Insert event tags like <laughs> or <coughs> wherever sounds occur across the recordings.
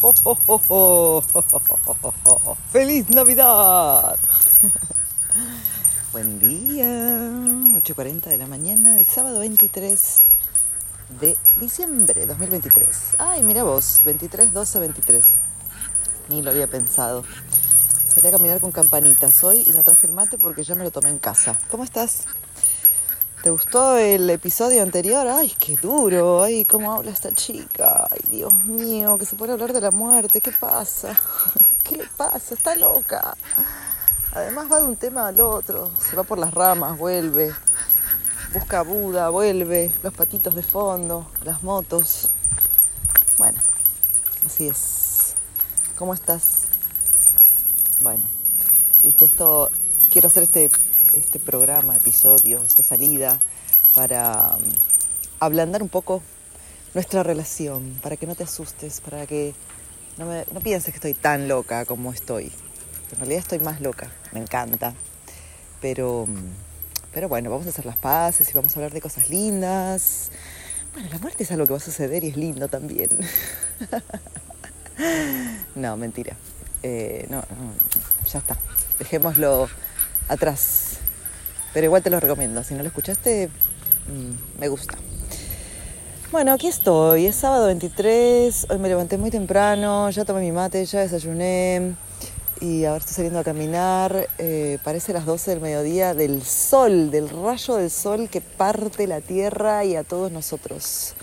<laughs> ¡Feliz Navidad! <laughs> Buen día, 8.40 de la mañana del sábado 23 de diciembre 2023. Ay, mira vos, 23, 12, 23. Ni lo había pensado. Salí a caminar con campanitas hoy y no traje el mate porque ya me lo tomé en casa. ¿Cómo estás? ¿Te gustó el episodio anterior? Ay, qué duro. Ay, cómo habla esta chica. Ay, Dios mío, que se puede hablar de la muerte. ¿Qué pasa? <laughs> ¿Qué le pasa? Está loca. Además va de un tema al otro. Se va por las ramas, vuelve. Busca a Buda, vuelve. Los patitos de fondo, las motos. Bueno, así es. ¿Cómo estás? Bueno, viste esto. Quiero hacer este este programa, episodio, esta salida, para um, ablandar un poco nuestra relación, para que no te asustes, para que no, no pienses que estoy tan loca como estoy. En realidad estoy más loca, me encanta. Pero, um, pero bueno, vamos a hacer las paces y vamos a hablar de cosas lindas. Bueno, la muerte es algo que va a suceder y es lindo también. <laughs> no, mentira. Eh, no, no, ya está. Dejémoslo atrás. Pero igual te lo recomiendo. Si no lo escuchaste, mm, me gusta. Bueno, aquí estoy. Es sábado 23. Hoy me levanté muy temprano. Ya tomé mi mate, ya desayuné. Y ahora estoy saliendo a caminar. Eh, parece las 12 del mediodía del sol, del rayo del sol que parte la tierra y a todos nosotros.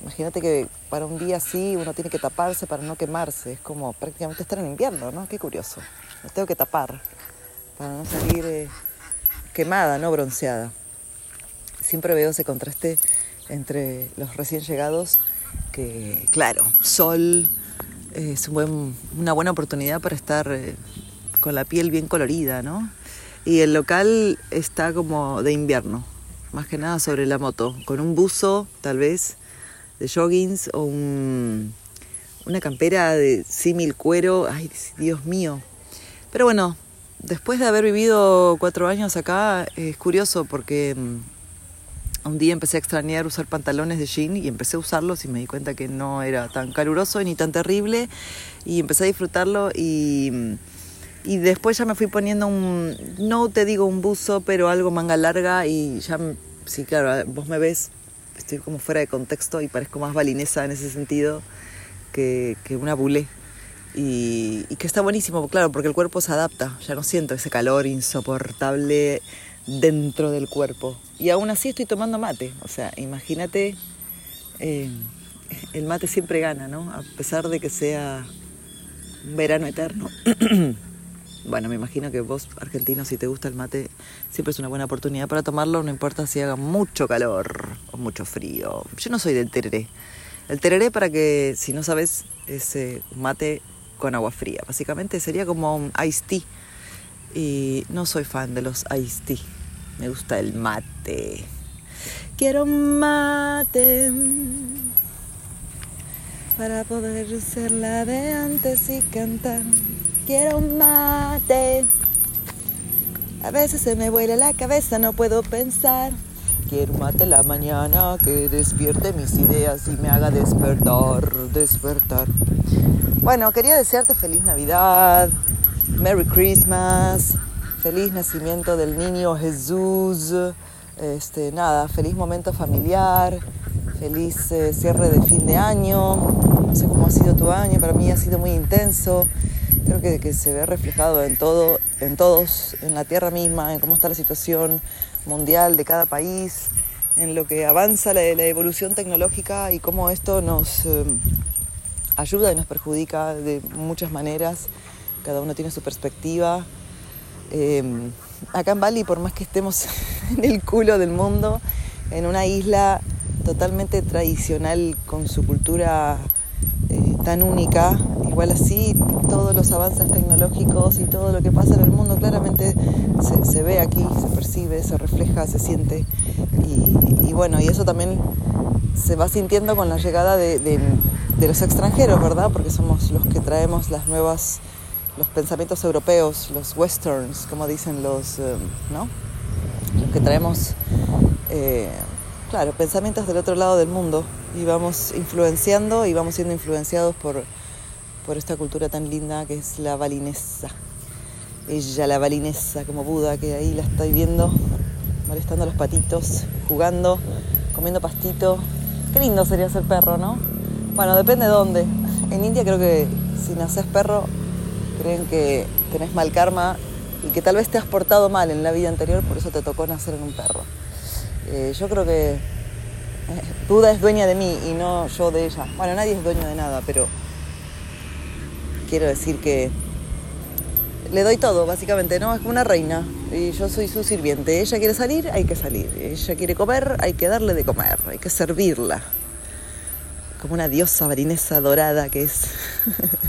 Imagínate que para un día así uno tiene que taparse para no quemarse. Es como prácticamente estar en invierno, ¿no? Qué curioso. Me tengo que tapar para no salir eh, quemada, no bronceada. Siempre veo ese contraste entre los recién llegados, que claro, sol eh, es una buena oportunidad para estar eh, con la piel bien colorida, ¿no? Y el local está como de invierno, más que nada sobre la moto, con un buzo tal vez de joggings o una campera de símil cuero, ay Dios mío. Pero bueno, después de haber vivido cuatro años acá, es curioso porque mm, un día empecé a extrañar usar pantalones de jean y empecé a usarlos y me di cuenta que no era tan caluroso ni tan terrible y empecé a disfrutarlo y, y después ya me fui poniendo un, no te digo un buzo, pero algo manga larga y ya, sí, claro, vos me ves, estoy como fuera de contexto y parezco más balinesa en ese sentido que, que una bulé y, que está buenísimo, claro, porque el cuerpo se adapta, ya no siento ese calor insoportable dentro del cuerpo. Y aún así estoy tomando mate, o sea, imagínate, eh, el mate siempre gana, ¿no? A pesar de que sea un verano eterno. <clears throat> bueno, me imagino que vos, argentino, si te gusta el mate, siempre es una buena oportunidad para tomarlo, no importa si haga mucho calor o mucho frío. Yo no soy del tereré. El tereré, para que, si no sabes, es eh, mate con agua fría. Básicamente sería como un iced tea. Y no soy fan de los iced tea. Me gusta el mate. Quiero mate para poder ser la de antes y cantar. Quiero mate. A veces se me vuela la cabeza, no puedo pensar. Quiero mate la mañana que despierte mis ideas y me haga despertar, despertar. Bueno, quería desearte feliz Navidad, Merry Christmas, feliz nacimiento del niño Jesús, este, nada, feliz momento familiar, feliz eh, cierre de fin de año. No sé cómo ha sido tu año, para mí ha sido muy intenso. Creo que, que se ve reflejado en todo, en todos, en la tierra misma, en cómo está la situación mundial de cada país, en lo que avanza la, evolución tecnológica y cómo esto nos eh, ayuda y nos perjudica de muchas maneras. Cada uno tiene su perspectiva. Eh, acá en Bali, por más que estemos <laughs> en el culo del mundo, en una isla totalmente tradicional con su cultura eh, tan única, igual así todos los avances tecnológicos y todo lo que pasa en el mundo claramente se, ve aquí, se percibe, se refleja, se siente. Y, bueno, y eso también se va sintiendo con la llegada de de los extranjeros, ¿verdad? Porque somos los que traemos las nuevas, los pensamientos europeos, los westerns, como dicen los, eh, ¿no? Los que traemos, eh, claro, pensamientos del otro lado del mundo y vamos influenciando y vamos siendo influenciados por, por esta cultura tan linda que es la balinesa. Ella, la balinesa, como Buda, que ahí la estoy viendo, molestando a los patitos, jugando, comiendo pastito. Qué lindo sería ser perro, ¿no? Bueno, depende de dónde. En India creo que si naces perro, creen que tenés mal karma y que tal vez te has portado mal en la vida anterior, por eso te tocó nacer en un perro. Eh, yo creo que eh, Buda es dueña de mí y no yo de ella. Bueno, nadie es dueño de nada, pero quiero decir que le doy todo, básicamente, ¿no? Es como una reina y yo soy su sirviente. Ella quiere salir, hay que salir. Ella quiere comer, hay que darle de comer, hay que servirla. Como una diosa barinesa dorada que es.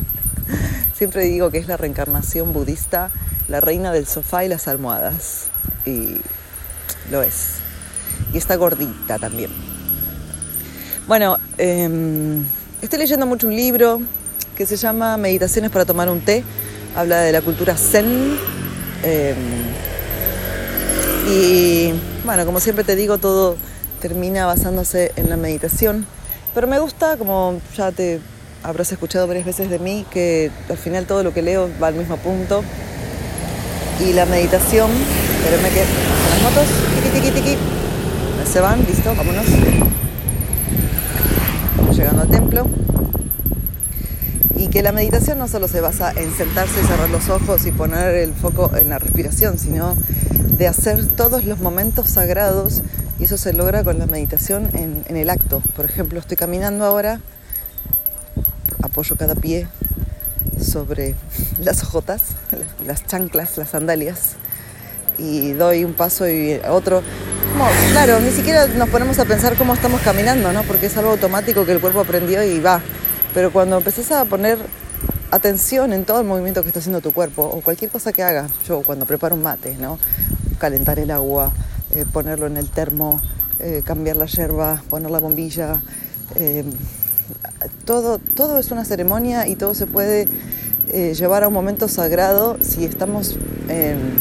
<laughs> Siempre digo que es la reencarnación budista, la reina del sofá y las almohadas. Y lo es. Y está gordita también. Bueno, em, estoy leyendo mucho un libro que se llama Meditaciones para tomar un té. Habla de la cultura zen. Em, y bueno, como siempre te digo, todo termina basándose en la meditación. Pero me gusta, como ya te habrás escuchado varias veces de mí, que al final todo lo que leo va al mismo punto. Y la meditación, espérenme que las motos, tiki tiki tiki, se van, listo, vámonos. llegando al templo y que la meditación no solo se basa en sentarse y cerrar los ojos y poner el foco en la respiración, sino de hacer todos los momentos sagrados y eso se logra con la meditación en, el acto. Por ejemplo, estoy caminando ahora, apoyo cada pie sobre las ojotas, <laughs> las chanclas, las sandalias y doy un paso y otro. claro, ni siquiera nos ponemos a pensar cómo estamos caminando, ¿no? Porque es algo automático que el cuerpo aprendió y va. Pero cuando empezás a poner atención en todo el movimiento que está haciendo tu cuerpo o cualquier cosa que hagas, yo cuando preparo un mate, ¿no? calentar el agua, eh, ponerlo en el termo, eh, cambiar la yerba, poner la bombilla, eh, todo, todo es una ceremonia y todo se puede llevar a un momento sagrado si estamos en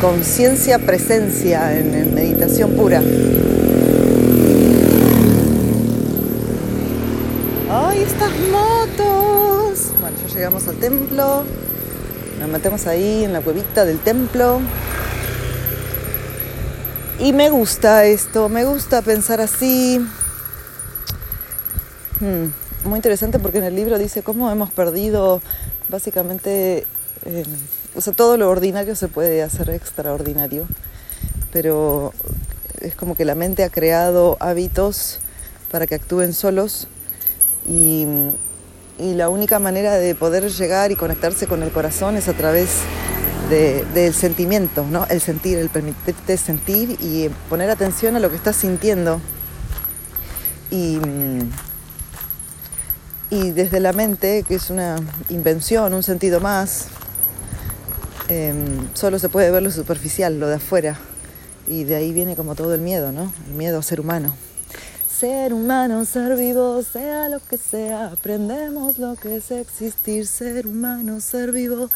conciencia, presencia, en meditación pura. ¡Ay, estas motos! Bueno, ya llegamos al templo. Nos metemos ahí en la cuevita del templo. Y me gusta esto, me gusta pensar así. Hmm, muy interesante porque en el libro dice cómo hemos perdido básicamente, eh, o sea, todo lo ordinario se puede hacer extraordinario, pero es como que la mente ha creado hábitos para que actúen solos y, la única manera de poder llegar y conectarse con el corazón es a través del sentimiento, ¿no? El sentir, el permitirte sentir y poner atención a lo que estás sintiendo. Y desde la mente, que es una invención, un sentido más, em, solo se puede ver lo superficial, lo de afuera. Y de ahí viene como todo el miedo, ¿no? El miedo a ser humano. Ser humano, ser vivo, sea lo que sea, aprendemos lo que es existir, ser humano, ser vivo,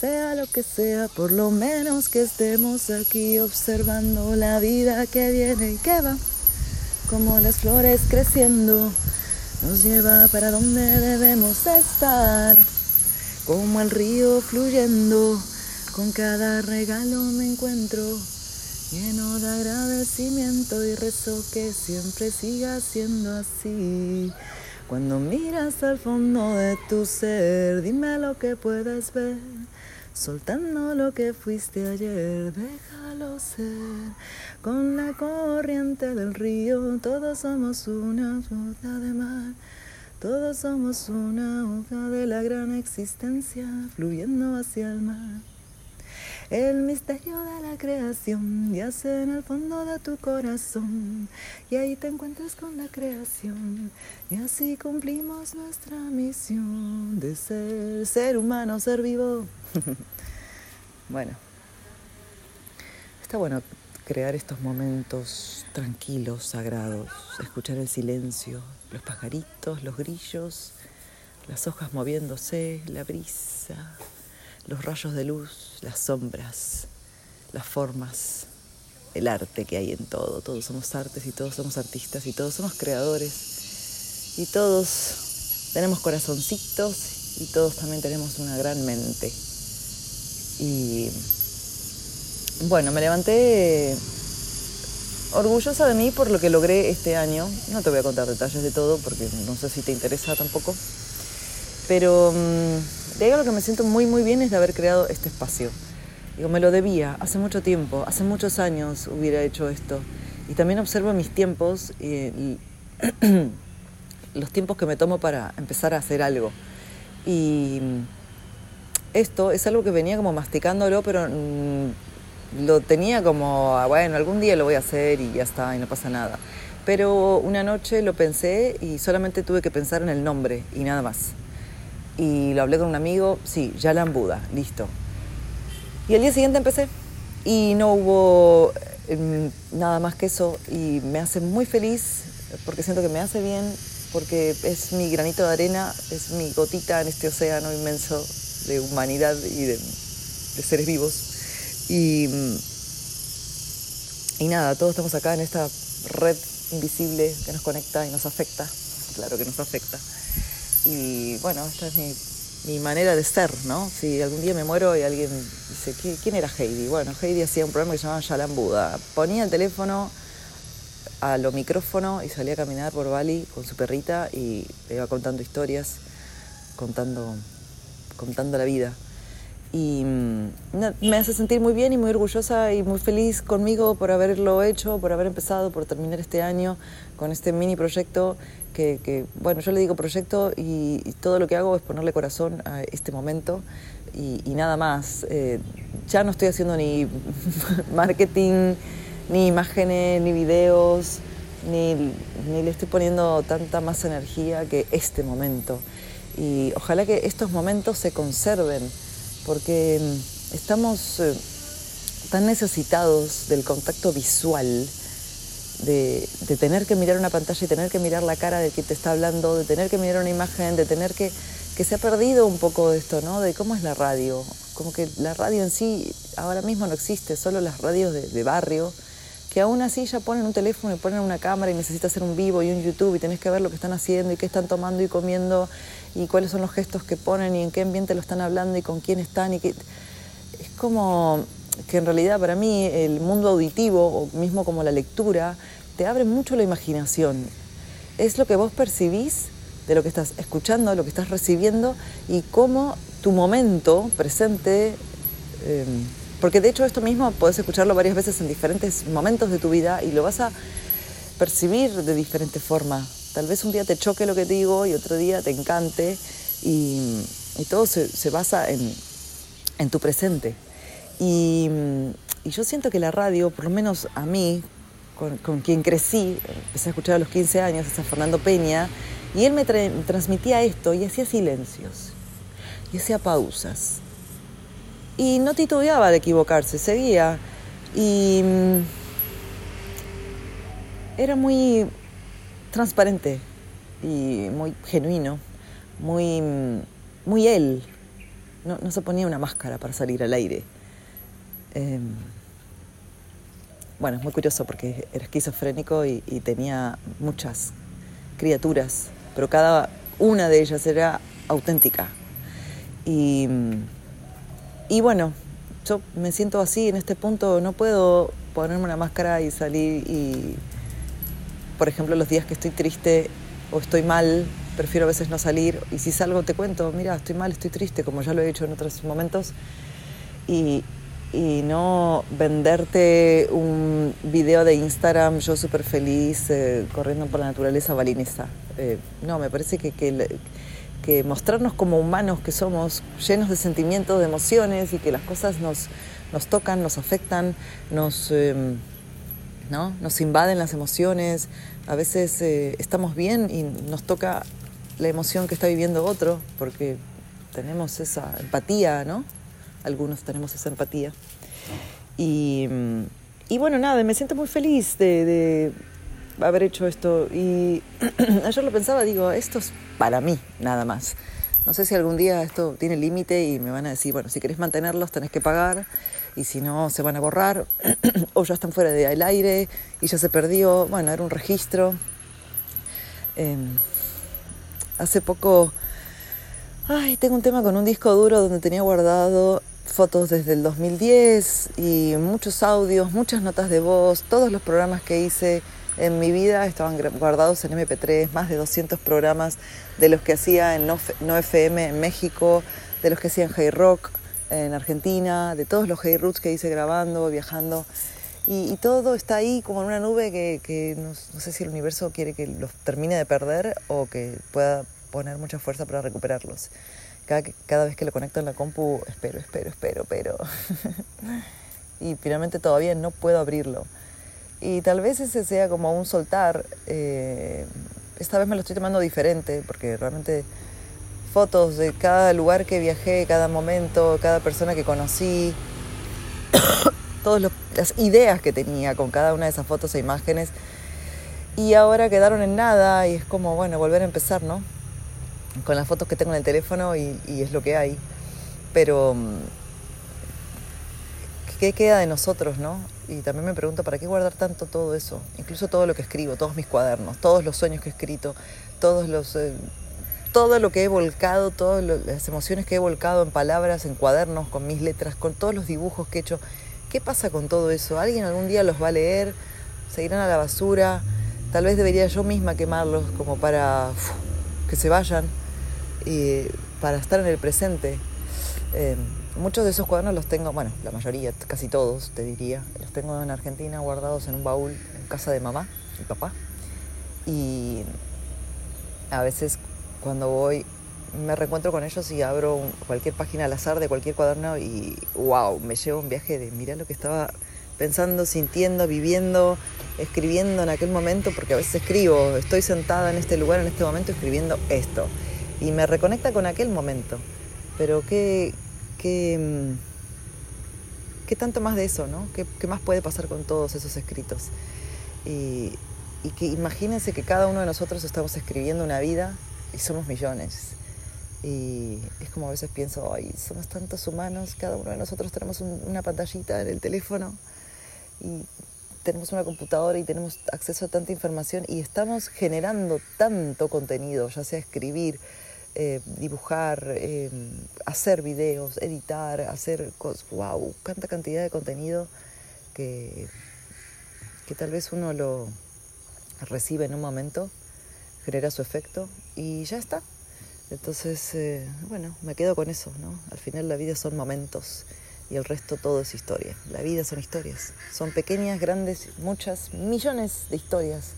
sea lo que sea, por lo menos que estemos aquí observando la vida que viene y que va, como las flores creciendo, nos lleva para donde debemos estar, como el río fluyendo, con cada regalo me encuentro lleno de agradecimiento y rezo que siempre siga siendo así. Cuando miras al fondo de tu ser, dime lo que puedes ver. Soltando lo que fuiste ayer, déjalo ser. Con la corriente del río, todos somos una gota de mar. Todos somos una hoja de la gran existencia, fluyendo hacia el mar. El misterio de la creación yace en el fondo de tu corazón y ahí te encuentras con la creación y así cumplimos nuestra misión de ser ser humano, ser vivo. <laughs> bueno, está bueno crear estos momentos tranquilos, sagrados, escuchar el silencio, los pajaritos, los grillos, las hojas moviéndose, la brisa los rayos de luz, las sombras, las formas, el arte que hay en todo. Todos somos artes y todos somos artistas y todos somos creadores y todos tenemos corazoncitos y todos también tenemos una gran mente. Y bueno, me levanté orgullosa de mí por lo que logré este año. No te voy a contar detalles de todo porque no sé si te interesa tampoco. Pero mm, de algo que me siento muy muy bien es de haber creado este espacio. Digo, me lo debía, hace mucho tiempo, hace muchos años hubiera hecho esto. Y también observo mis tiempos y, <clears throat> los tiempos que me tomo para empezar a hacer algo. Y mm, esto es algo que venía como masticándolo, pero mm, lo tenía como, ah, bueno, algún día lo voy a hacer y ya está, y no pasa nada. Pero una noche lo pensé y solamente tuve que pensar en el nombre y nada más. Y lo hablé con un amigo, sí, Yalan Buda, listo. Y el día siguiente empecé y no hubo em, nada más que eso y me hace muy feliz porque siento que me hace bien, porque es mi granito de arena, es mi gotita en este océano inmenso de humanidad y de seres vivos. Y, y nada, todos estamos acá en esta red invisible que nos conecta y nos afecta. Claro que nos afecta. Y bueno, esta es mi, mi manera de ser, ¿no? Si algún día me muero y alguien dice, ¿quién era Heidi? Bueno, Heidi hacía un programa que se llamaba Yalan Buda. Ponía el teléfono a lo micrófono y salía a caminar por Bali con su perrita y iba contando historias, contando, contando la vida y mm, me hace sentir muy bien y muy orgullosa y muy feliz conmigo por haberlo hecho, por haber empezado, por terminar este año con este mini proyecto que, bueno, yo le digo proyecto y, todo lo que hago es ponerle corazón a este momento y, nada más. Eh, ya no estoy haciendo ni <laughs> marketing, ni imágenes, ni videos, ni, ni le estoy poniendo tanta más energía que este momento. Y ojalá que estos momentos se conserven porque mm, estamos eh, tan necesitados del contacto visual, de, tener que mirar una pantalla y tener que mirar la cara de quien te está hablando, de tener que mirar una imagen, de tener que, que se ha perdido un poco esto, ¿no? De cómo es la radio. Como que la radio en sí ahora mismo no existe, solo las radios de, barrio, que aún así ya ponen un teléfono y ponen una cámara y necesitas hacer un vivo y un YouTube y tenés que ver lo que están haciendo y qué están tomando y comiendo y cuáles son los gestos que ponen y en qué ambiente lo están hablando y con quién están y que es como que en realidad para mí el mundo auditivo o mismo como la lectura te abre mucho la imaginación. Es lo que vos percibís de lo que estás escuchando, lo que estás recibiendo y cómo tu momento presente, em, porque de hecho esto mismo puedes escucharlo varias veces en diferentes momentos de tu vida y lo vas a percibir de diferente forma. Tal vez un día te choque lo que digo y otro día te encante y, todo se, basa en, tu presente. Y, yo siento que la radio, por lo menos a mí, con, quien crecí, empecé a escuchar a los 15 años, a Fernando Peña, y él me transmitía esto y hacía silencios, y hacía pausas. Y no titubeaba de equivocarse, seguía. Y mm, era muy transparente y muy genuino, muy, muy él. No, no se ponía una máscara para salir al aire. Em, bueno, es muy curioso porque era esquizofrénico y, tenía muchas criaturas, pero cada una de ellas era auténtica. Y, y bueno, yo me siento así en este punto, no puedo ponerme una máscara y salir y por ejemplo, los días que estoy triste o estoy mal, prefiero a veces no salir. Y si salgo te cuento, mira, estoy mal, estoy triste, como ya lo he dicho en otros momentos. Y, no venderte un video de Instagram, yo súper feliz, eh, corriendo por la naturaleza balinesa. Eh, no, me parece que, que, mostrarnos como humanos que somos, llenos de sentimientos, de emociones y que las cosas nos, nos tocan, nos afectan, nos... Em, ¿no? Nos invaden las emociones, a veces eh, estamos bien y nos toca la emoción que está viviendo otro, porque tenemos esa empatía, ¿no? Algunos tenemos esa empatía. Y, bueno, nada, me siento muy feliz de, haber hecho esto. Y <clears throat> ayer lo pensaba, digo, esto es para mí, nada más. No sé si algún día esto tiene límite y me van a decir, bueno, si querés mantenerlos tenés que pagar y si no se van a borrar <clears throat> o ya están fuera del aire y ya se perdió. Bueno, era un registro. Em, Hace poco, ay, tengo un tema con un disco duro donde tenía guardado fotos desde el 2010 y muchos audios, muchas notas de voz, todos los programas que hice en mi vida estaban guardados en MP3, más de 200 programas de los que hacía en No, FM en México, de los que hacía en Hey Rock en Argentina, de todos los Hey Roots que hice grabando, viajando. Y, todo está ahí como en una nube que, no, sé si el universo quiere que los termine de perder o que pueda poner mucha fuerza para recuperarlos. Cada, cada vez que lo conecto en la compu, espero, espero, espero, pero... <laughs> y finalmente todavía no puedo abrirlo. Y tal vez ese sea como un soltar. Eh, esta vez me lo estoy tomando diferente porque realmente fotos de cada lugar que viajé, cada momento, cada persona que conocí, <coughs> todas las ideas que tenía con cada una de esas fotos e imágenes. Y ahora quedaron en nada y es como, bueno, volver a empezar, ¿no? Con las fotos que tengo en el teléfono y, es lo que hay. Pero, mm, ¿qué queda de nosotros, no? Y también me pregunto, ¿para qué guardar tanto todo eso? Incluso todo lo que escribo, todos mis cuadernos, todos los sueños que he escrito, todos los, eh, todo lo que he volcado, todas las emociones que he volcado en palabras, en cuadernos, con mis letras, con todos los dibujos que he hecho. ¿Qué pasa con todo eso? ¿Alguien algún día los va a leer? ¿Se irán a la basura? Tal vez debería yo misma quemarlos como para que se vayan y para estar en el presente. Eh, Muchos de esos cuadernos los tengo, bueno, la mayoría, casi todos, te diría, los tengo en Argentina guardados en un baúl en casa de mamá y papá. Y a veces cuando voy me reencuentro con ellos y abro cualquier página al azar de cualquier cuaderno y wow, me llevo un viaje de mira lo que estaba pensando, sintiendo, viviendo, escribiendo en aquel momento, porque a veces escribo, estoy sentada en este lugar en este momento escribiendo esto y me reconecta con aquel momento. Pero qué, ¿qué, mm, qué tanto más de eso, no? ¿Qué, más puede pasar con todos esos escritos? Y, que imagínense que cada uno de nosotros estamos escribiendo una vida y somos millones. Y es como a veces pienso, ay, somos tantos humanos, cada uno de nosotros tenemos una pantallita en el teléfono y tenemos una computadora y tenemos acceso a tanta información y estamos generando tanto contenido, ya sea escribir, eh, dibujar, eh, hacer videos, editar, hacer cosas, wow, tanta cantidad de contenido que, que tal vez uno lo recibe en un momento, genera su efecto y ya está. Entonces, eh, bueno, me quedo con eso, ¿no? Al final la vida son momentos y el resto todo es historia. La vida son historias. Son pequeñas, grandes, muchas, millones de historias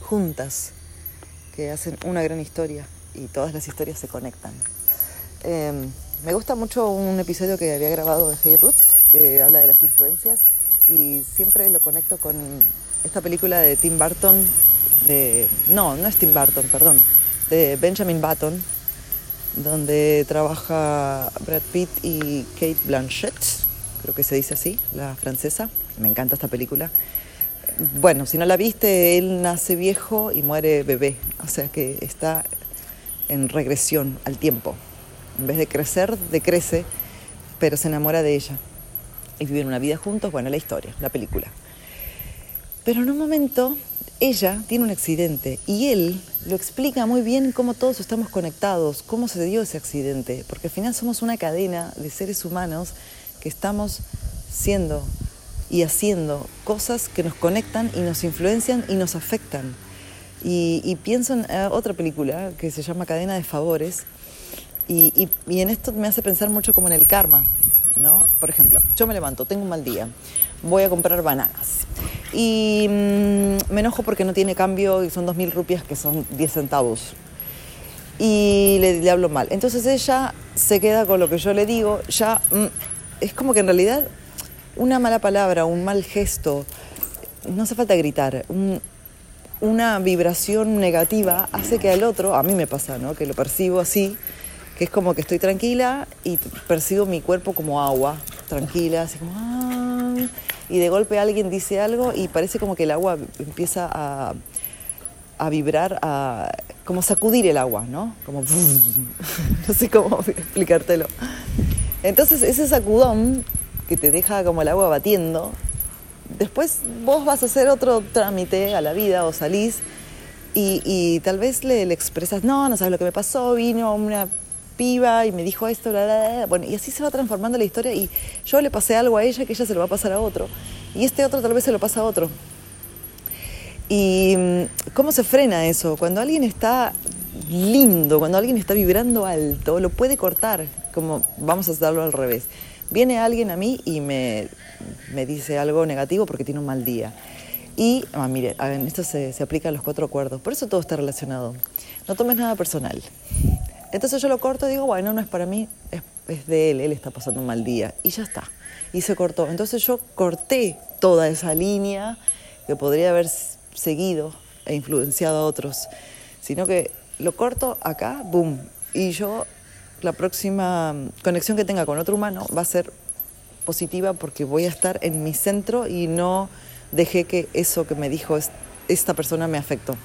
juntas que hacen una gran historia y todas las historias se conectan. Em, me gusta mucho un episodio que había grabado de Hey Roots, que habla de las influencias, y siempre lo conecto con esta película de Tim Burton, de, no, no es Tim Burton, perdón, de Benjamin Button, donde trabaja Brad Pitt y Kate Blanchett, creo que se dice así, la francesa. Me encanta esta película. Bueno, si no la viste, él nace viejo y muere bebé, o sea que está en regresión al tiempo. En vez de crecer, decrece, pero se enamora de ella. Y viven una vida juntos, bueno, la historia, la película. Pero en un momento ella tiene un accidente y él lo explica muy bien cómo todos estamos conectados, cómo se dio ese accidente, porque al final somos una cadena de seres humanos que estamos siendo y haciendo cosas que nos conectan y nos influencian y nos afectan. Y, pienso en eh, otra película que se llama Cadena de Favores y, en esto me hace pensar mucho como en el karma, ¿no? Por ejemplo, yo me levanto, tengo un mal día, voy a comprar bananas y mm, me enojo porque no tiene cambio y son dos mil rupias que son 10 centavos y le, hablo mal. Entonces ella se queda con lo que yo le digo, ya mm, es como que en realidad una mala palabra, un mal gesto, no hace falta gritar, una vibración negativa hace que al otro, a mí me pasa, ¿no? Que lo percibo así, que es como que estoy tranquila y percibo mi cuerpo como agua, tranquila, así como... Ah", y de golpe alguien dice algo y parece como que el agua empieza a, a vibrar, a como sacudir el agua, ¿no? Como... <laughs> no sé cómo explicártelo. Entonces ese sacudón que te deja como el agua batiendo, después vos vas a hacer otro trámite a la vida o salís Y, tal vez le, le, expresas, no, no sabes lo que me pasó, vino una piba y me dijo esto, bla, bla, bla. Bueno, y así se va transformando la historia y yo le pasé algo a ella que ella se lo va a pasar a otro. Y este otro tal vez se lo pasa a otro. ¿Y mm, cómo se frena eso? Cuando alguien está lindo, cuando alguien está vibrando alto, lo puede cortar, como vamos a hacerlo al revés. Viene alguien a mí y me, me dice algo negativo porque tiene un mal día. Y, ah, mire, en esto se, se aplica a los cuatro acuerdos, por eso todo está relacionado. No tomes nada personal. Entonces yo lo corto y digo, bueno, no es para mí, es, es de él, él está pasando un mal día. Y ya está. Y se cortó. Entonces yo corté toda esa línea que podría haber seguido e influenciado a otros, sino que lo corto acá, boom, y yo la próxima conexión que tenga con otro humano va a ser positiva porque voy a estar en mi centro y no dejé que eso que me dijo esta persona me afectó.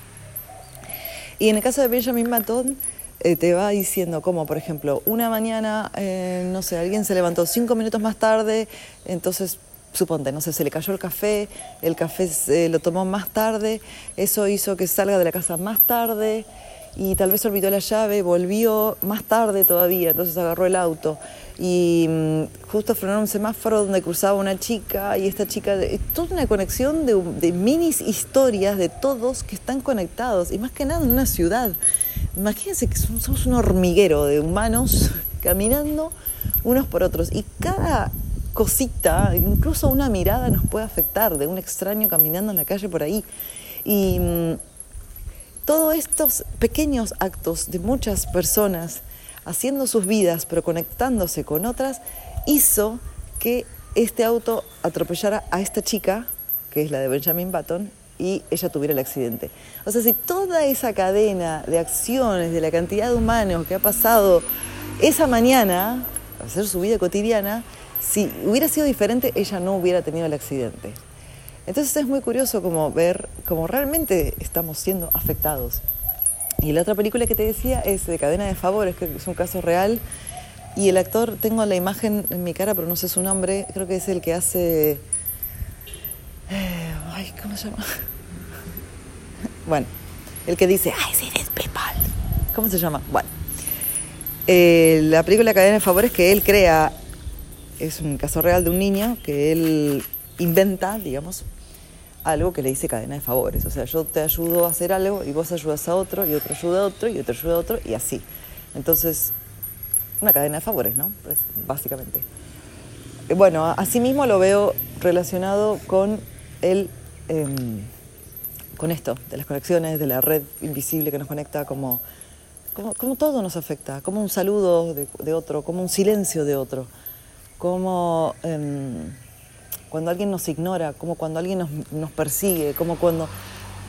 Y en el caso de Benjamin Button, eh, te va diciendo como, por ejemplo, una mañana, eh, no sé, alguien se levantó cinco minutos más tarde, entonces suponte, no sé, se le cayó el café, el café se lo tomó más tarde, eso hizo que salga de la casa más tarde y tal vez olvidó la llave, volvió más tarde todavía, entonces agarró el auto y mmm, justo frenó un semáforo donde cruzaba una chica y esta chica, toda una conexión de, de minis historias de todos que están conectados y más que nada en una ciudad. Imagínense que somos un hormiguero de humanos <laughs> caminando unos por otros y cada cosita, incluso una mirada nos puede afectar de un extraño caminando en la calle por ahí. Y mmm, todos estos pequeños actos de muchas personas haciendo sus vidas pero conectándose con otras hizo que este auto atropellara a esta chica, que es la de Benjamin Button, y ella tuviera el accidente. O sea, si toda esa cadena de acciones, de la cantidad de humanos que ha pasado esa mañana, hacer su vida cotidiana, si hubiera sido diferente, ella no hubiera tenido el accidente. Entonces es muy curioso como ver cómo realmente estamos siendo afectados. Y la otra película que te decía es de Cadena de Favores, que es un caso real. Y el actor, tengo la imagen en mi cara, pero no sé su nombre, creo que es el que hace... Eh, ay, ¿cómo se llama? <laughs> bueno, el que dice, ay, sí, eres PayPal. ¿Cómo se llama? Bueno, eh, la película Cadena de Favores que él crea es un caso real de un niño que él inventa, digamos, algo que le dice cadena de favores. O sea, yo te ayudo a hacer algo y vos ayudas a otro y otro ayuda a otro y otro ayuda a otro y así. Entonces, una cadena de favores, ¿no? Pues, básicamente. Bueno, asimismo lo veo relacionado con el... Eh, con esto, de las conexiones, de la red invisible que nos conecta, como, como, todo nos afecta, como un saludo de, otro, como un silencio de otro, como... Eh, cuando alguien nos ignora, como cuando alguien nos, persigue, como cuando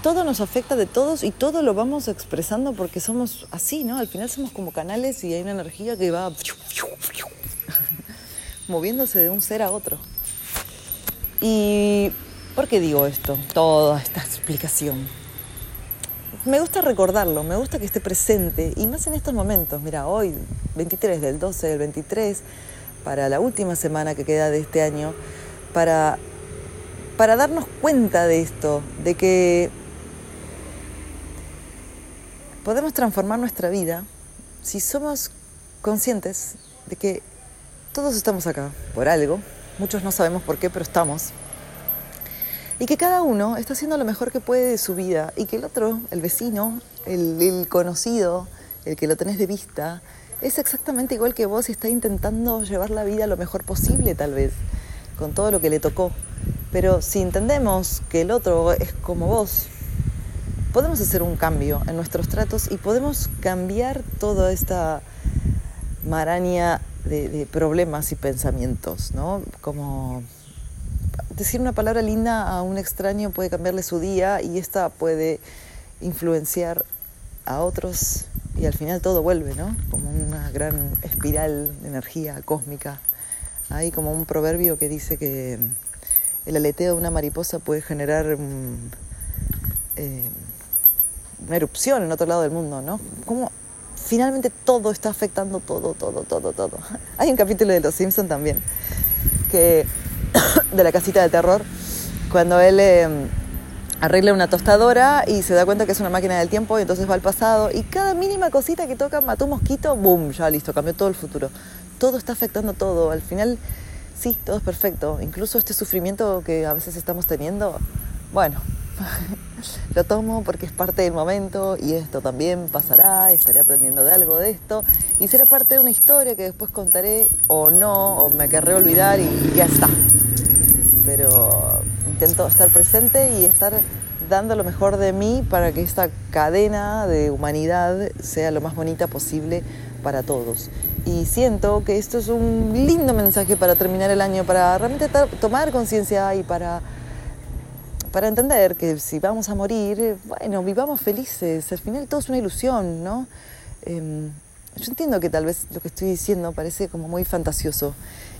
todo nos afecta de todos y todo lo vamos expresando porque somos así, ¿no? Al final somos como canales y hay una energía que va <laughs> moviéndose de un ser a otro. ¿Y por qué digo esto? Toda esta explicación. Me gusta recordarlo, me gusta que esté presente y más en estos momentos. Mira, hoy, 23 del 12 del 23, para la última semana que queda de este año, para, para darnos cuenta de esto, de que podemos transformar nuestra vida si somos conscientes de que todos estamos acá por algo, muchos no sabemos por qué, pero estamos, y que cada uno está haciendo lo mejor que puede de su vida. Y que el otro, el vecino, el, el conocido, el que lo tenés de vista, es exactamente igual que vos y está intentando llevar la vida lo mejor posible tal vez con todo lo que le tocó. Pero si entendemos que el otro es como vos, podemos hacer un cambio en nuestros tratos y podemos cambiar toda esta maraña de, problemas y pensamientos, ¿no? Como decir una palabra linda a un extraño puede cambiarle su día y esta puede influenciar a otros y al final todo vuelve, ¿no? Como una gran espiral de energía cósmica. Hay como un proverbio que dice que el aleteo de una mariposa puede generar um, una erupción en otro lado del mundo, ¿no? Como finalmente todo está afectando todo, todo, todo, todo. <laughs> Hay un capítulo de Los Simpson también, que <coughs> de la casita de terror, cuando él eh, arregla una tostadora y se da cuenta que es una máquina del tiempo y entonces va al pasado y cada mínima cosita que toca mató un mosquito, boom, ya listo, cambió todo el futuro. Todo está afectando todo. Al final, sí, todo es perfecto. Incluso este sufrimiento que a veces estamos teniendo, bueno, <laughs> lo tomo porque es parte del momento y esto también pasará, estaré aprendiendo de algo de esto y será parte de una historia que después contaré o no, o me querré olvidar y ya está. Pero intento estar presente y estar dando lo mejor de mí para que esta cadena de humanidad sea lo más bonita posible para todos. Y siento que esto es un lindo mensaje para terminar el año, para realmente tomar conciencia y para para entender que si vamos a morir, bueno, vivamos felices, al final todo es una ilusión, ¿no? Em, yo entiendo que tal vez lo que estoy diciendo parece como muy fantasioso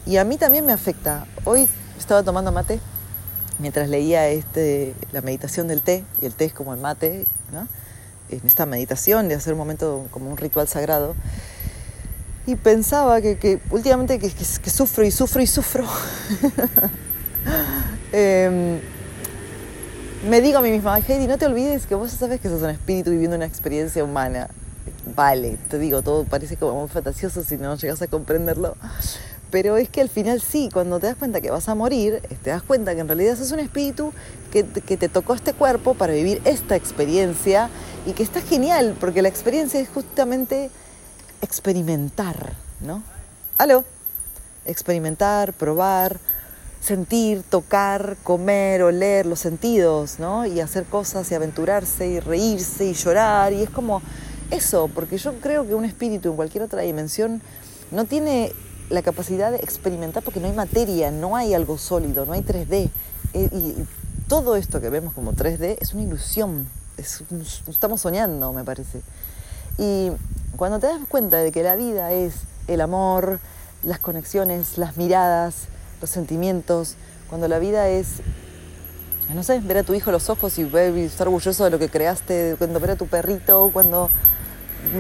y a mí también me afecta. Hoy estaba tomando mate mientras leía este, la meditación del té, y el té es como el mate, ¿no? en esta meditación de hacer un momento como un ritual sagrado. Y pensaba que, últimamente que, sufro y sufro y sufro. <laughs> eh, me digo a mí misma, Heidi, no te olvides que vos sabes que sos un espíritu viviendo una experiencia humana. Vale, te digo, todo parece como muy fantasioso si no llegas a comprenderlo. Pero es que al final sí, cuando te das cuenta que vas a morir, te das cuenta que en realidad sos un espíritu que, que te tocó este cuerpo para vivir esta experiencia y que está genial, porque la experiencia es justamente experimentar, ¿no? ¿Aló? Experimentar, probar, sentir, tocar, comer, oler, los sentidos, ¿no? Y hacer cosas y aventurarse y reírse y llorar. Y es como eso, porque yo creo que un espíritu en cualquier otra dimensión no tiene la capacidad de experimentar porque no hay materia, no hay algo sólido, no hay 3D. Eh, y todo esto que vemos como 3D es una ilusión, estamos soñando, me parece. Y cuando te das cuenta de que la vida es el amor, las conexiones, las miradas, los sentimientos, cuando la vida es, no sé, ver a tu hijo los ojos y, estar orgulloso de lo que creaste, cuando ver a tu perrito, cuando,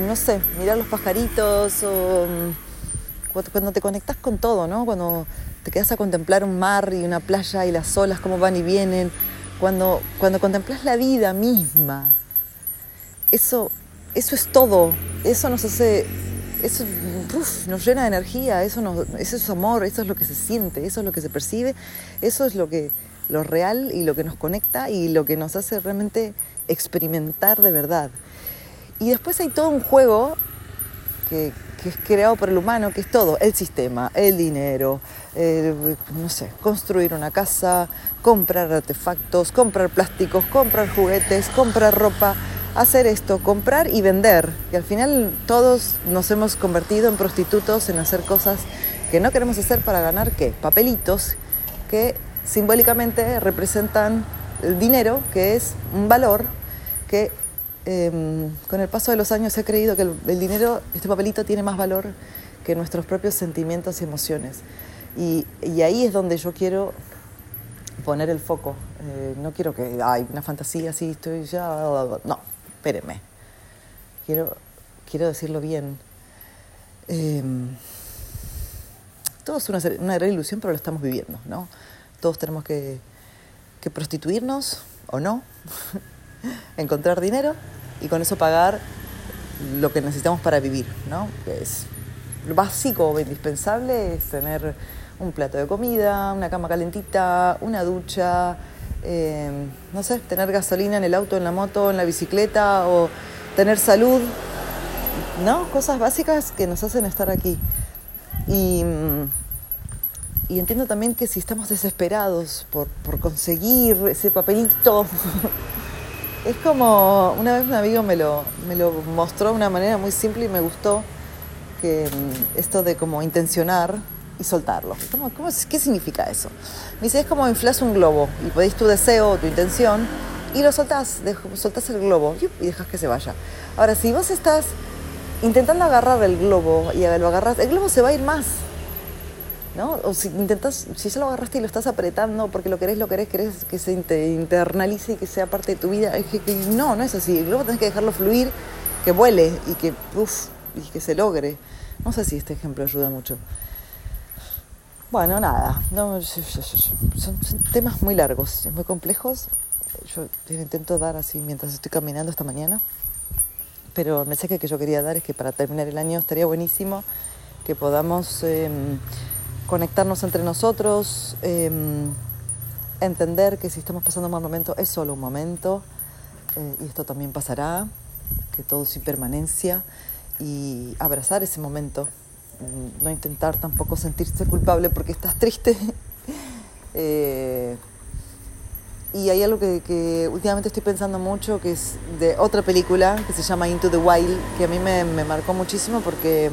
no sé, mirar los pajaritos o cuando te conectas con todo, ¿no? Cuando te quedas a contemplar un mar y una playa y las olas, cómo van y vienen, cuando, cuando contemplas la vida misma, eso, eso es todo, eso nos hace eso nos llena de energía, eso, eso es amor, eso es lo que se siente, eso es lo que se percibe, eso es lo, que, lo real y lo que nos conecta y lo que nos hace realmente experimentar de verdad. Y después hay todo un juego que, es creado por el humano, que es todo, el sistema, el dinero, no sé, construir una casa, comprar artefactos, comprar plásticos, comprar juguetes, comprar ropa, hacer esto, comprar y vender. Y al final todos nos hemos convertido en prostitutos, en hacer cosas que no queremos hacer para ganar qué? Papelitos que simbólicamente representan el dinero, que es un valor que em, con el paso de los años he creído que el, dinero, este papelito tiene más valor que nuestros propios sentimientos y emociones. Y, ahí es donde yo quiero poner el foco. Eh, no quiero que hay una fantasía así, estoy ya. No, espérenme, quiero, quiero decirlo bien. Em, todo es una, una, gran ilusión, pero lo estamos viviendo, ¿no? Todos tenemos que, que prostituirnos o no, <laughs> encontrar dinero y con eso pagar lo que necesitamos para vivir, ¿no? Es lo básico o indispensable es tener un plato de comida, una cama calentita, una ducha, eh, no sé, tener gasolina en el auto, en la moto, en la bicicleta o tener salud, ¿no? Cosas básicas que nos hacen estar aquí. Y, mm, y entiendo también que si estamos desesperados por, por conseguir ese papelito, <laughs> es como, una vez un amigo me lo, me lo mostró de una manera muy simple y me gustó, que mm, esto de como intencionar, y soltarlo. ¿Cómo, cómo, qué significa eso? Me dice, es como inflas un globo y podéis tu deseo o tu intención y lo soltás, soltás el globo y dejas que se vaya. Ahora, si vos estás intentando agarrar el globo y lo agarras, el globo se va a ir más. ¿No? O si intentas, si ya lo agarraste y lo estás apretando porque lo querés, lo querés, querés que se internalice y que sea parte de tu vida, es que, no, no es así. El globo tenés que dejarlo fluir, que vuele y que, uf, y que se logre. No sé si este ejemplo ayuda mucho. Bueno, nada, son, temas muy largos, muy complejos yo intento dar así mientras estoy caminando esta mañana. Pero el mensaje que yo quería dar es que para terminar el año estaría buenísimo que podamos em, conectarnos entre nosotros, em, entender que si estamos pasando un mal momento es solo un momento eh, y esto también pasará, que todo es impermanencia y abrazar ese momento, no intentar tampoco sentirse culpable porque estás triste. <laughs> Eh, y hay algo que, últimamente estoy pensando mucho, que es de otra película que se llama Into the Wild, que a mí me, marcó muchísimo porque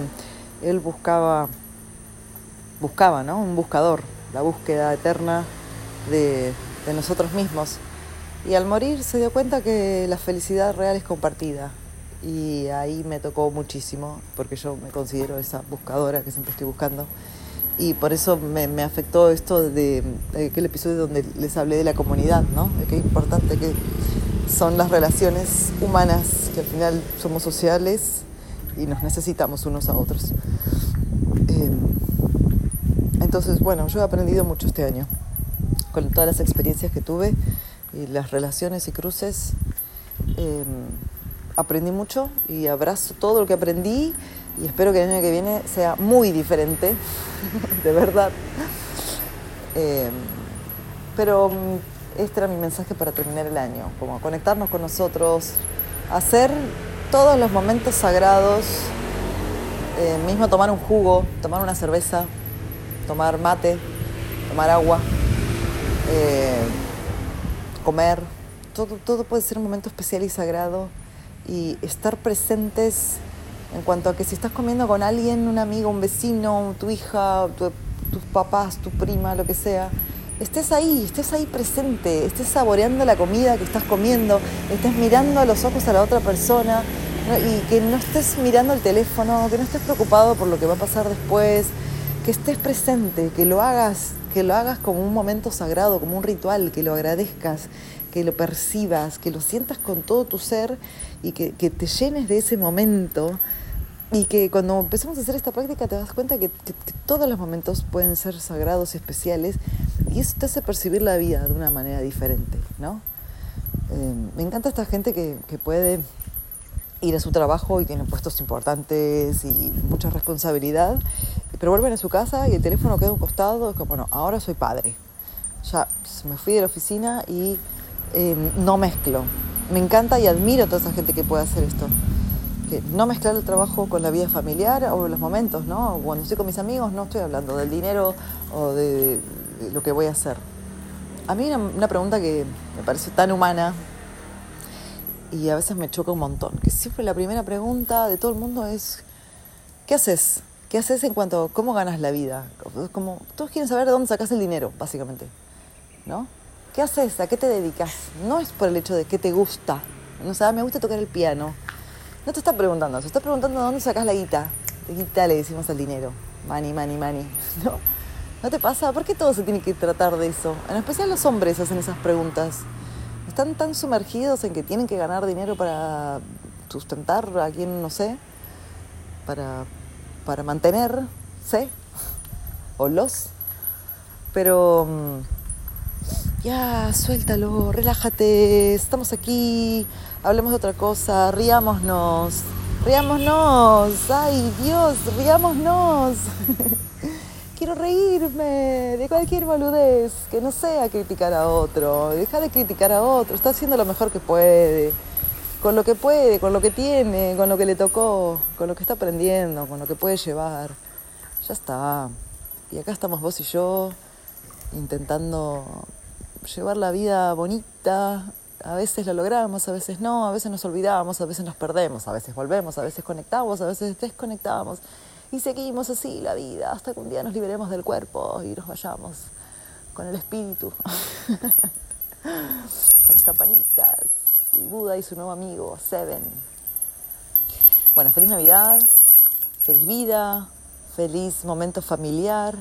él buscaba, buscaba, ¿no? Un buscador, la búsqueda eterna de, de nosotros mismos. Y al morir se dio cuenta que la felicidad real es compartida. Y ahí me tocó muchísimo, porque yo me considero esa buscadora que siempre estoy buscando. Y por eso me, me afectó esto de, de, aquel episodio donde les hablé de la comunidad, ¿no? De qué importante que son las relaciones humanas, que al final somos sociales y nos necesitamos unos a otros. Eh, entonces, bueno, yo he aprendido mucho este año, con todas las experiencias que tuve y las relaciones y cruces. Eh, aprendí mucho y abrazo todo lo que aprendí y espero que el año que viene sea muy diferente, <laughs> de verdad. Eh, pero este era mi mensaje para terminar el año, como conectarnos con nosotros, hacer todos los momentos sagrados, eh, mismo tomar un jugo, tomar una cerveza, tomar mate, tomar agua, eh, comer, todo, todo puede ser un momento especial y sagrado y estar presentes en cuanto a que si estás comiendo con alguien, un amigo, un vecino, tu hija, tu, tus papás, tu prima, lo que sea, estés ahí, estés ahí presente, estés saboreando la comida que estás comiendo, estés mirando a los ojos a la otra persona y que no estés mirando el teléfono, que no estés preocupado por lo que va a pasar después, que estés presente, que lo hagas, que lo hagas como un momento sagrado, como un ritual, que lo agradezcas, que lo percibas, que lo sientas con todo tu ser y que, te llenes de ese momento y que cuando empezamos a hacer esta práctica te das cuenta que, todos los momentos pueden ser sagrados y especiales y eso te hace percibir la vida de una manera diferente, ¿no? Eh, me encanta esta gente que, que, puede ir a su trabajo y tiene puestos importantes y mucha responsabilidad, pero vuelven a su casa y el teléfono queda a un costado, es como, bueno, ahora soy padre. Ya me fui de la oficina y eh, no mezclo. Me encanta y admiro a toda esa gente que puede hacer esto que no mezclar el trabajo con la vida familiar o los momentos, ¿no? Cuando estoy con mis amigos no estoy hablando del dinero o de, lo que voy a hacer. A mí una, una, pregunta que me parece tan humana y a veces me choca un montón, que siempre la primera pregunta de todo el mundo es, ¿qué haces? ¿Qué haces en cuanto a cómo ganas la vida? Como, todos quieren saber de dónde sacas el dinero, básicamente, ¿no? ¿Qué haces? ¿A qué te dedicas? No es por el hecho de qué te gusta. No sé, me gusta tocar el piano no te está preguntando, se está preguntando de dónde sacas la guita. De guita le decimos al dinero. Money, money, money. <laughs> ¿No? ¿No te pasa? ¿Por qué todo se tiene que tratar de eso? En especial los hombres hacen esas preguntas. Están tan sumergidos en que tienen que ganar dinero para sustentar a quien no sé, para, para mantenerse, o los. Pero mm, ya, suéltalo, relájate, estamos aquí, hablemos de otra cosa, riámonos, riámonos, ay Dios, riámonos. <laughs> Quiero reírme de cualquier boludez, que no sea criticar a otro, deja de criticar a otro, está haciendo lo mejor que puede, con lo que puede, con lo que tiene, con lo que le tocó, con lo que está aprendiendo, con lo que puede llevar. Ya está. Y acá estamos vos y yo intentando llevar la vida bonita, a veces lo logramos, a veces no, a veces nos olvidamos, a veces nos perdemos, a veces volvemos, a veces conectamos, a veces desconectamos. Y seguimos así la vida hasta que un día nos liberemos del cuerpo y nos vayamos con el espíritu, <laughs> con las campanitas, y Buda y su nuevo amigo, Seven. Bueno, feliz Navidad, feliz vida, feliz momento familiar,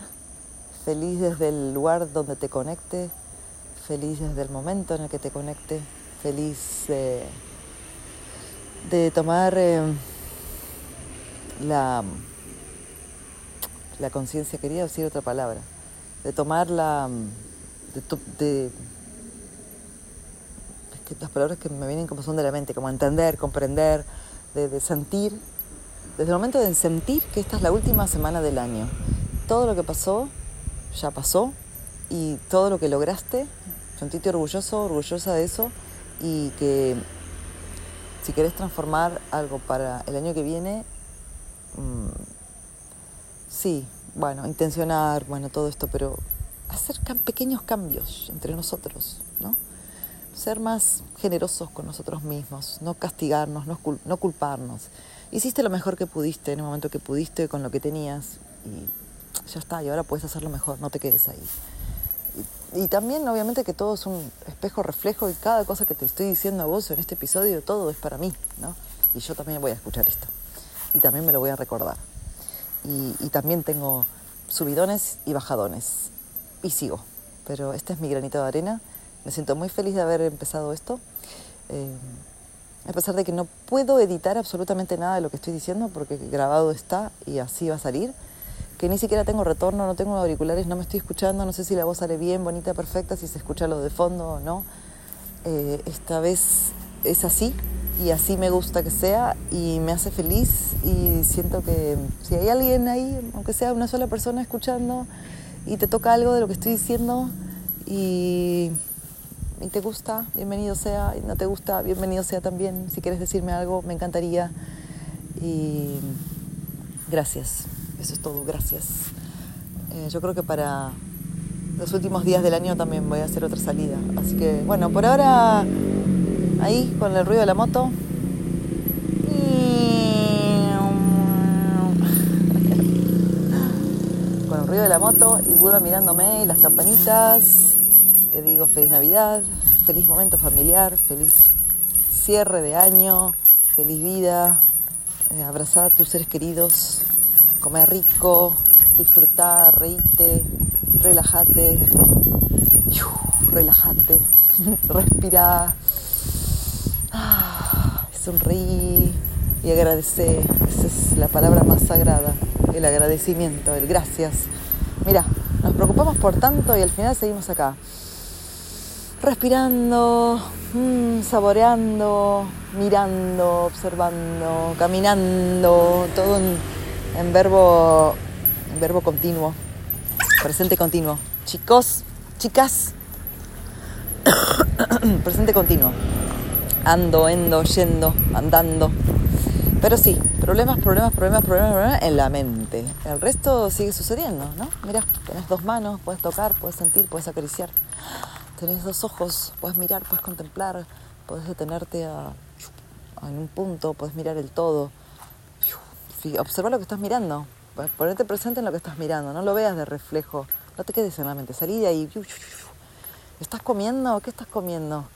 feliz desde el lugar donde te conecte feliz desde el momento en el que te conecte, feliz de, de tomar eh, la, la conciencia, quería decir otra palabra, de tomar la, de, de, que las palabras que me vienen como son de la mente, como entender, comprender, de, de sentir, desde el momento de sentir que esta es la última semana del año. Todo lo que pasó ya pasó y todo lo que lograste, sentite orgulloso, orgullosa de eso y que si querés transformar algo para el año que viene, mmm, sí, bueno, intencionar, bueno, todo esto, pero hacer pequeños cambios entre nosotros, ¿no? Ser más generosos con nosotros mismos, no castigarnos, no, cul no culparnos. Hiciste lo mejor que pudiste en el momento que pudiste con lo que tenías y ya está, y ahora puedes hacerlo mejor, no te quedes ahí. Y, y, también, obviamente, que todo es un espejo reflejo y cada cosa que te estoy diciendo a vos en este episodio, todo es para mí, ¿no? Y yo también voy a escuchar esto. Y también me lo voy a recordar. Y, y también tengo subidones y bajadones. Y sigo. Pero este es mi granito de arena. Me siento muy feliz de haber empezado esto. Eh, a pesar de que no puedo editar absolutamente nada de lo que estoy diciendo porque grabado está y así va a salir que ni siquiera tengo retorno, no tengo auriculares, no me estoy escuchando, no sé si la voz sale bien, bonita, perfecta, si se escucha lo de fondo o no. Eh, esta vez es así y así me gusta que sea y me hace feliz y siento que si hay alguien ahí, aunque sea una sola persona escuchando y te toca algo de lo que estoy diciendo y, y te gusta, bienvenido sea, y no te gusta, bienvenido sea también. Si quieres decirme algo, me encantaría y gracias. Eso es todo, gracias. Eh, yo creo que para los últimos días del año también voy a hacer otra salida. Así que, bueno, por ahora ahí con el ruido de la moto. <laughs> Con el ruido de la moto y Buda mirándome y las campanitas. Te digo feliz Navidad, feliz momento familiar, feliz cierre de año, feliz vida. Eh, a tus seres queridos, comer rico, disfrutar, reíte, relájate, relájate, <laughs> respira, ah, sonreí y agradecer. Esa es la palabra más sagrada, el agradecimiento, el gracias. Mira, nos preocupamos por tanto y al final seguimos acá. Respirando, mmm, saboreando, mirando, observando, caminando, todo en en verbo, en verbo continuo, presente continuo. Chicos, chicas, <coughs> presente continuo. Ando, endo, yendo, andando. Pero sí, problemas, problemas, problemas, problemas, problemas en la mente. El resto sigue sucediendo, ¿no? Mira, tenés dos manos, puedes tocar, puedes sentir, puedes acariciar. Tenés dos ojos, puedes mirar, puedes contemplar, puedes detenerte a, en un punto, puedes mirar el todo observa lo que estás mirando. Ponerte presente en lo que estás mirando, no lo veas de reflejo. No te quedes en la mente, salí de ahí. ¿Estás comiendo? ¿Qué estás comiendo?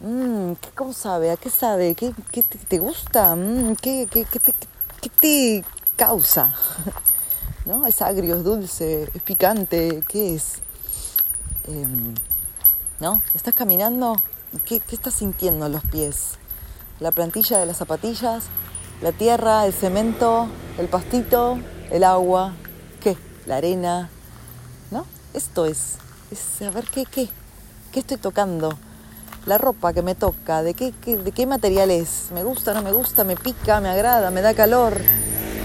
Mm, ¿Cómo sabe? ¿A qué sabe? ¿Qué, qué te, gusta? Mm, ¿qué, qué, qué, te, qué, te, causa? <laughs> ¿No? ¿Es agrio, es dulce, es picante? ¿Qué es? Eh, ¿No? ¿Estás caminando? ¿Qué, ¿Qué estás sintiendo en los pies? ¿La plantilla de las zapatillas? La tierra, el cemento, el pastito, el agua, ¿qué? La arena, ¿no? Esto es, es saber qué, qué, qué estoy tocando, la ropa que me toca, de qué, de qué material es, me gusta, no me gusta, me pica, me agrada, me da calor,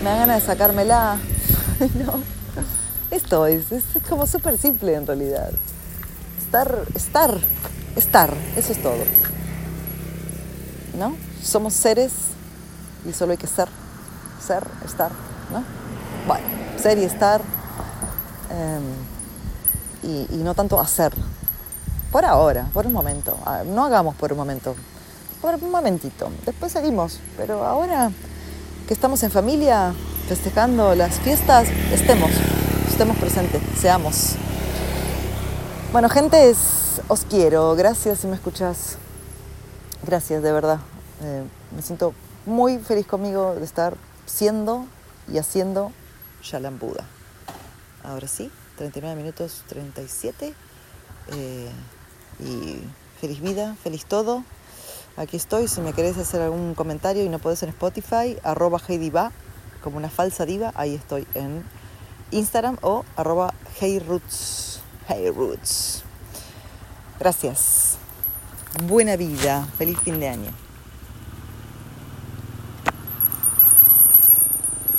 me da ganas de sacármela, <laughs> ¿no? Esto es, es como súper simple en realidad. Estar, estar, estar, eso es todo. ¿No? Somos seres y solo hay que ser, ser, estar, ¿no? Bueno, ser y estar eh, y, no tanto hacer. Por ahora, por un momento. No hagamos por un momento, por un momentito. Después seguimos, pero ahora que estamos en familia festejando las fiestas, estemos, estemos presentes, seamos. Bueno, gente, os quiero. Gracias si me escuchas. Gracias, de verdad. Eh, me siento muy feliz conmigo de estar siendo y haciendo Shalam Buda. Ahora sí, 39 minutos 37. Eh, y feliz vida, feliz todo. Aquí estoy, si me querés hacer algún comentario y no podés en Spotify, arroba heydiva, como una falsa diva, ahí estoy en Instagram o arroba heyroots, heyroots. Gracias. buena vida, feliz fin de año.